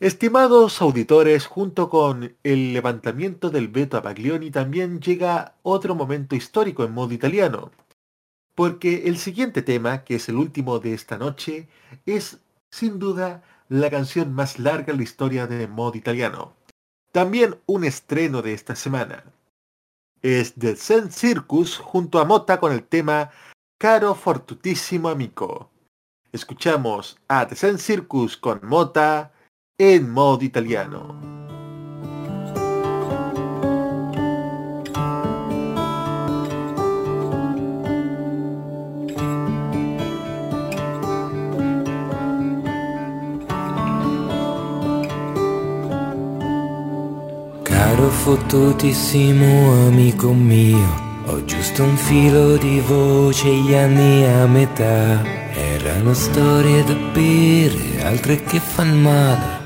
Estimados auditores, junto con el levantamiento del veto a Baglioni también llega otro momento histórico en modo italiano, porque el siguiente tema, que es el último de esta noche, es sin duda la canción más larga en la historia de modo italiano. También un estreno de esta semana. Es The Zen Circus junto a Mota con el tema Caro Fortutissimo Amico. Escuchamos a The Zen Circus con Mota en modo italiano. Caro fottutissimo amico mio, ho giusto un filo di voce, gli anni a metà. Erano storie da bere, altre che fan male.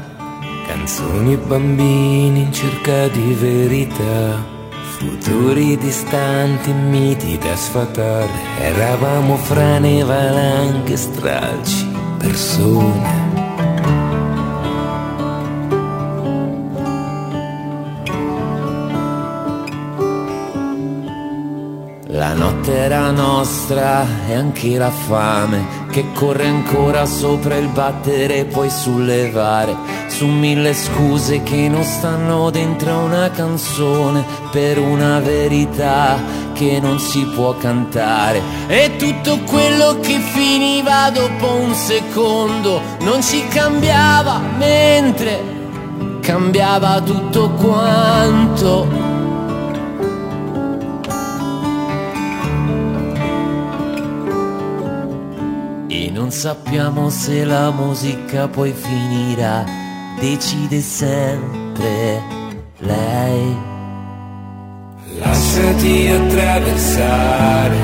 Canzoni e bambini in cerca di verità. Futuri distanti, miti da sfatare. Eravamo frane, valanghe, stralci, persone. Era nostra e anche la fame che corre ancora sopra il battere e poi sollevare. Su mille scuse che non stanno dentro una canzone per una verità che non si può cantare. E tutto quello che finiva dopo un secondo non ci cambiava mentre cambiava tutto quanto sappiamo se la musica poi finirà, decide sempre lei. Lasciati attraversare,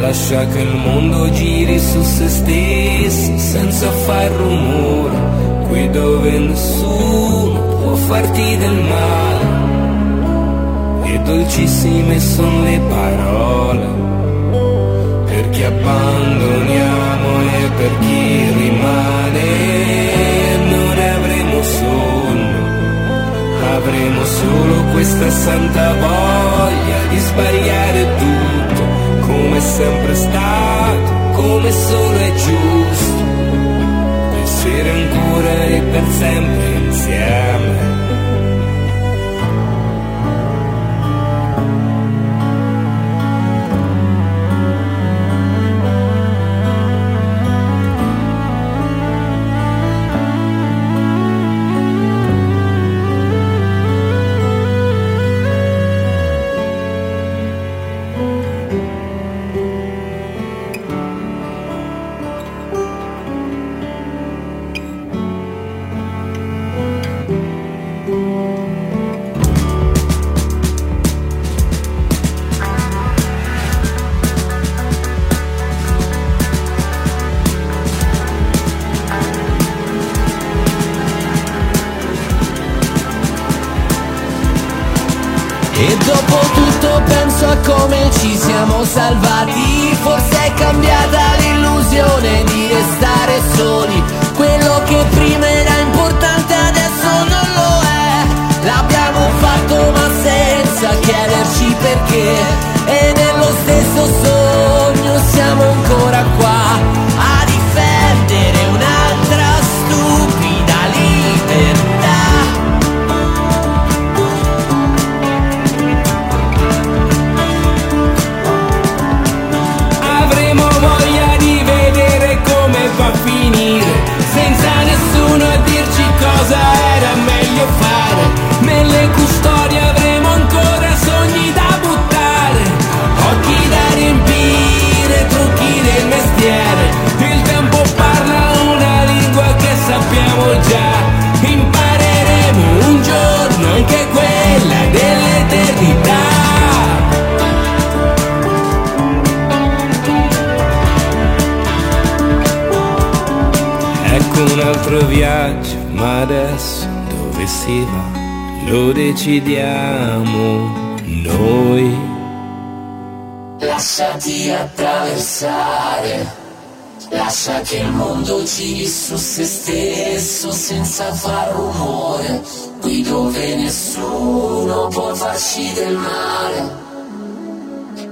lascia che il mondo giri su se stesso senza far rumore, qui dove nessuno può farti del male. E dolcissime sono le parole chi abbandoniamo e per chi rimane. Non avremo sonno, avremo solo questa santa voglia di sbagliare tutto, come è sempre stato, come solo è giusto. Essere ancora e per sempre insieme. Altro viaggio, ma adesso dove si va? Lo decidiamo noi. Lasciati attraversare, lascia che il mondo giri su se stesso senza far rumore, qui dove nessuno può farci del male.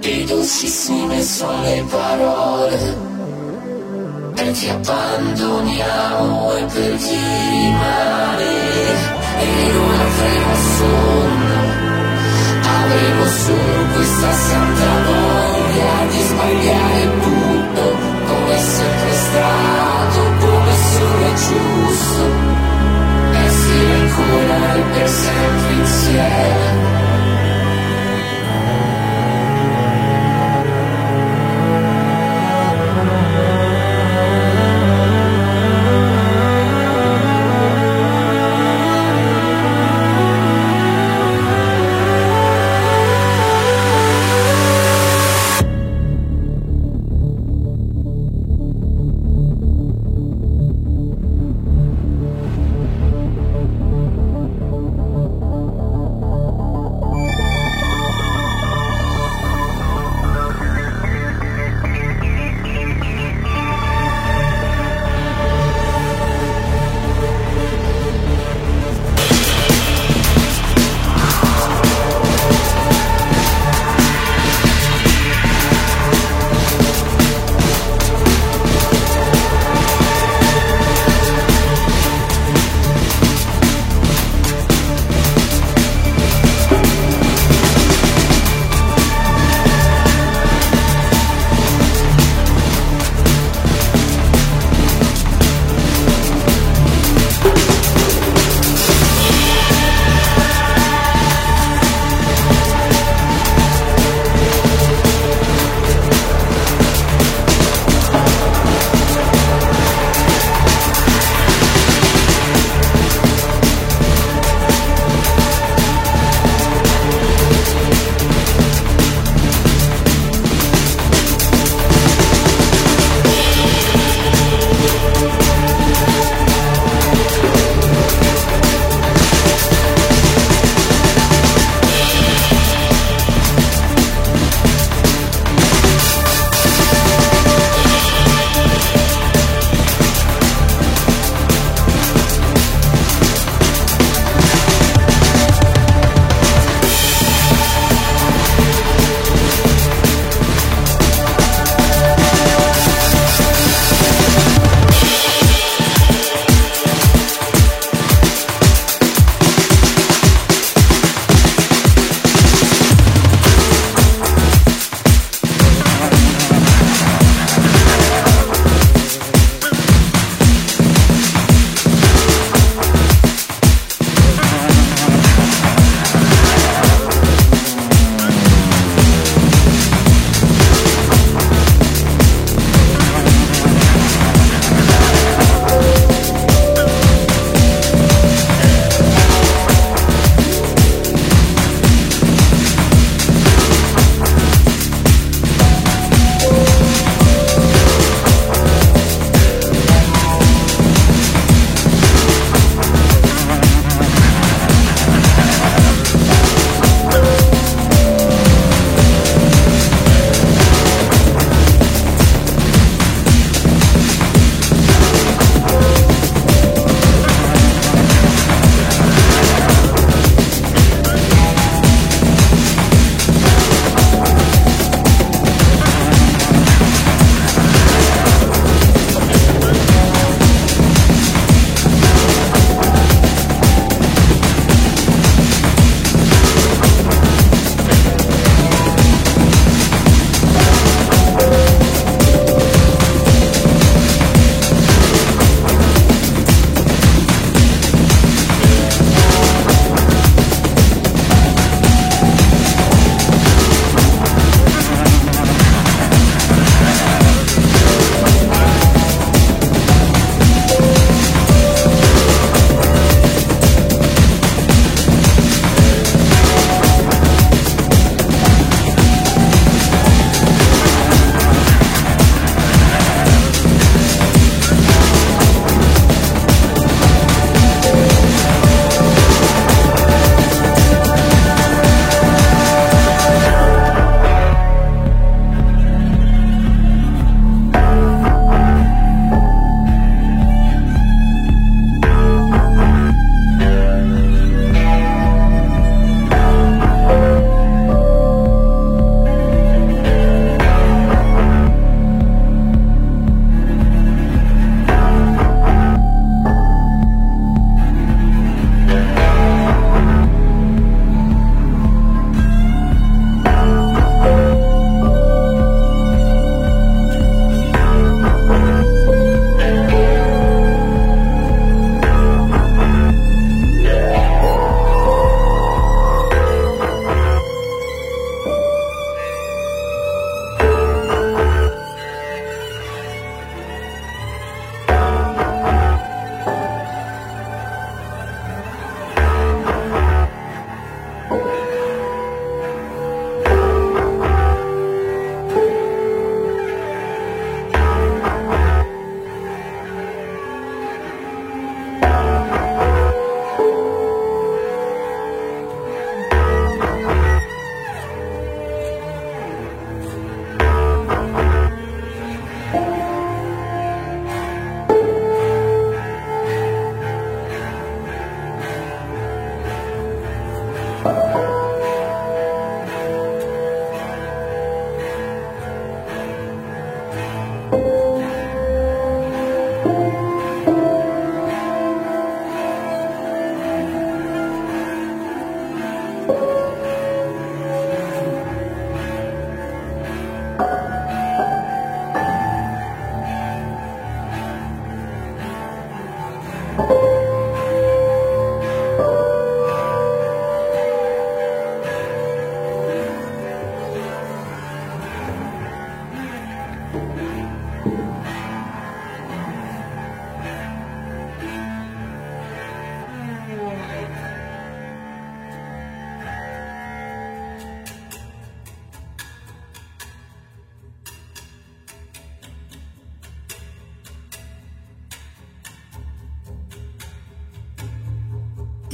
E dolcissime sono le parole, e ti abbandoniamo e per chi rimane e non avremo sonno. Avremo solo questa santa voglia di sbagliare tutto come sempre stato come solo è giusto. Essere ancora e per sempre insieme.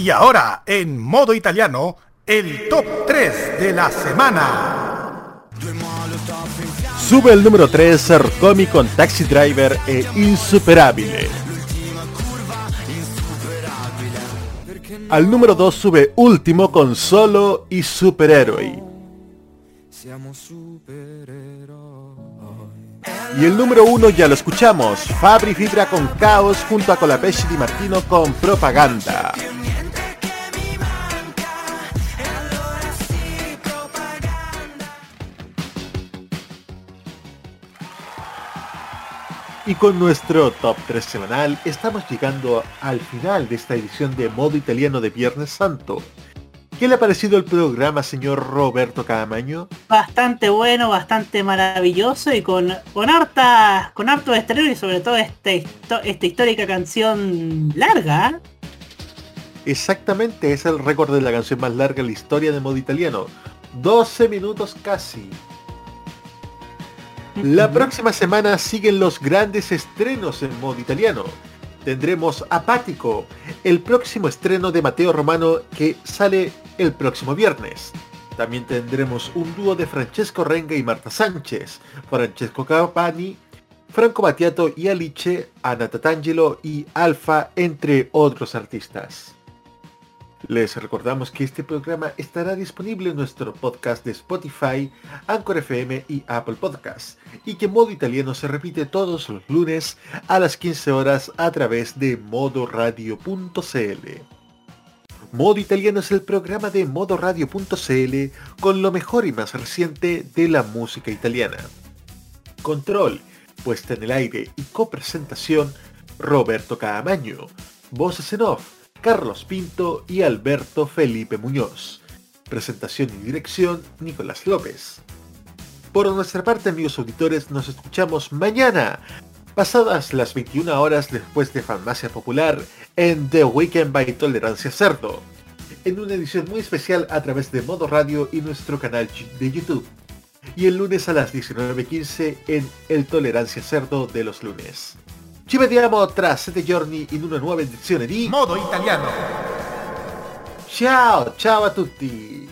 Y ahora, en modo italiano, el top 3 de la semana. Sube el número 3 Arcomi con Taxi Driver e Insuperabile. Al número 2 sube Último con Solo y Superhéroe. Y el número 1 ya lo escuchamos, Fabri Fibra con Caos junto a Colapesci Di Martino con Propaganda. Y con nuestro top 3 semanal estamos llegando al final de esta edición de modo italiano de Viernes Santo. ¿Qué le ha parecido el programa, señor Roberto Cadamaño? Bastante bueno, bastante maravilloso y con, con harta, con harto estreno y sobre todo este, esta histórica canción larga. Exactamente, es el récord de la canción más larga en la historia de modo italiano. 12 minutos casi. La próxima semana siguen los grandes estrenos en modo italiano. Tendremos Apático, el próximo estreno de Mateo Romano que sale el próximo viernes. También tendremos un dúo de Francesco Renga y Marta Sánchez, Francesco Capani, Franco Battiato y Alice, Ana Tatangelo y Alfa, entre otros artistas. Les recordamos que este programa estará disponible en nuestro podcast de Spotify, Anchor FM y Apple Podcasts, y que Modo Italiano se repite todos los lunes a las 15 horas a través de modoradio.cl. Modo Italiano es el programa de modoradio.cl con lo mejor y más reciente de la música italiana. Control, puesta en el aire y copresentación, Roberto Caamaño. Voces en off, Carlos Pinto y Alberto Felipe Muñoz. Presentación y dirección, Nicolás López. Por nuestra parte, amigos auditores, nos escuchamos mañana, pasadas las 21 horas después de Farmacia Popular, en The Weekend by Tolerancia Cerdo, en una edición muy especial a través de Modo Radio y nuestro canal de YouTube. Y el lunes a las 19.15 en El Tolerancia Cerdo de los lunes. Ci vediamo tra sette giorni in una nuova edizione di Modo Italiano. Ciao, ciao a tutti.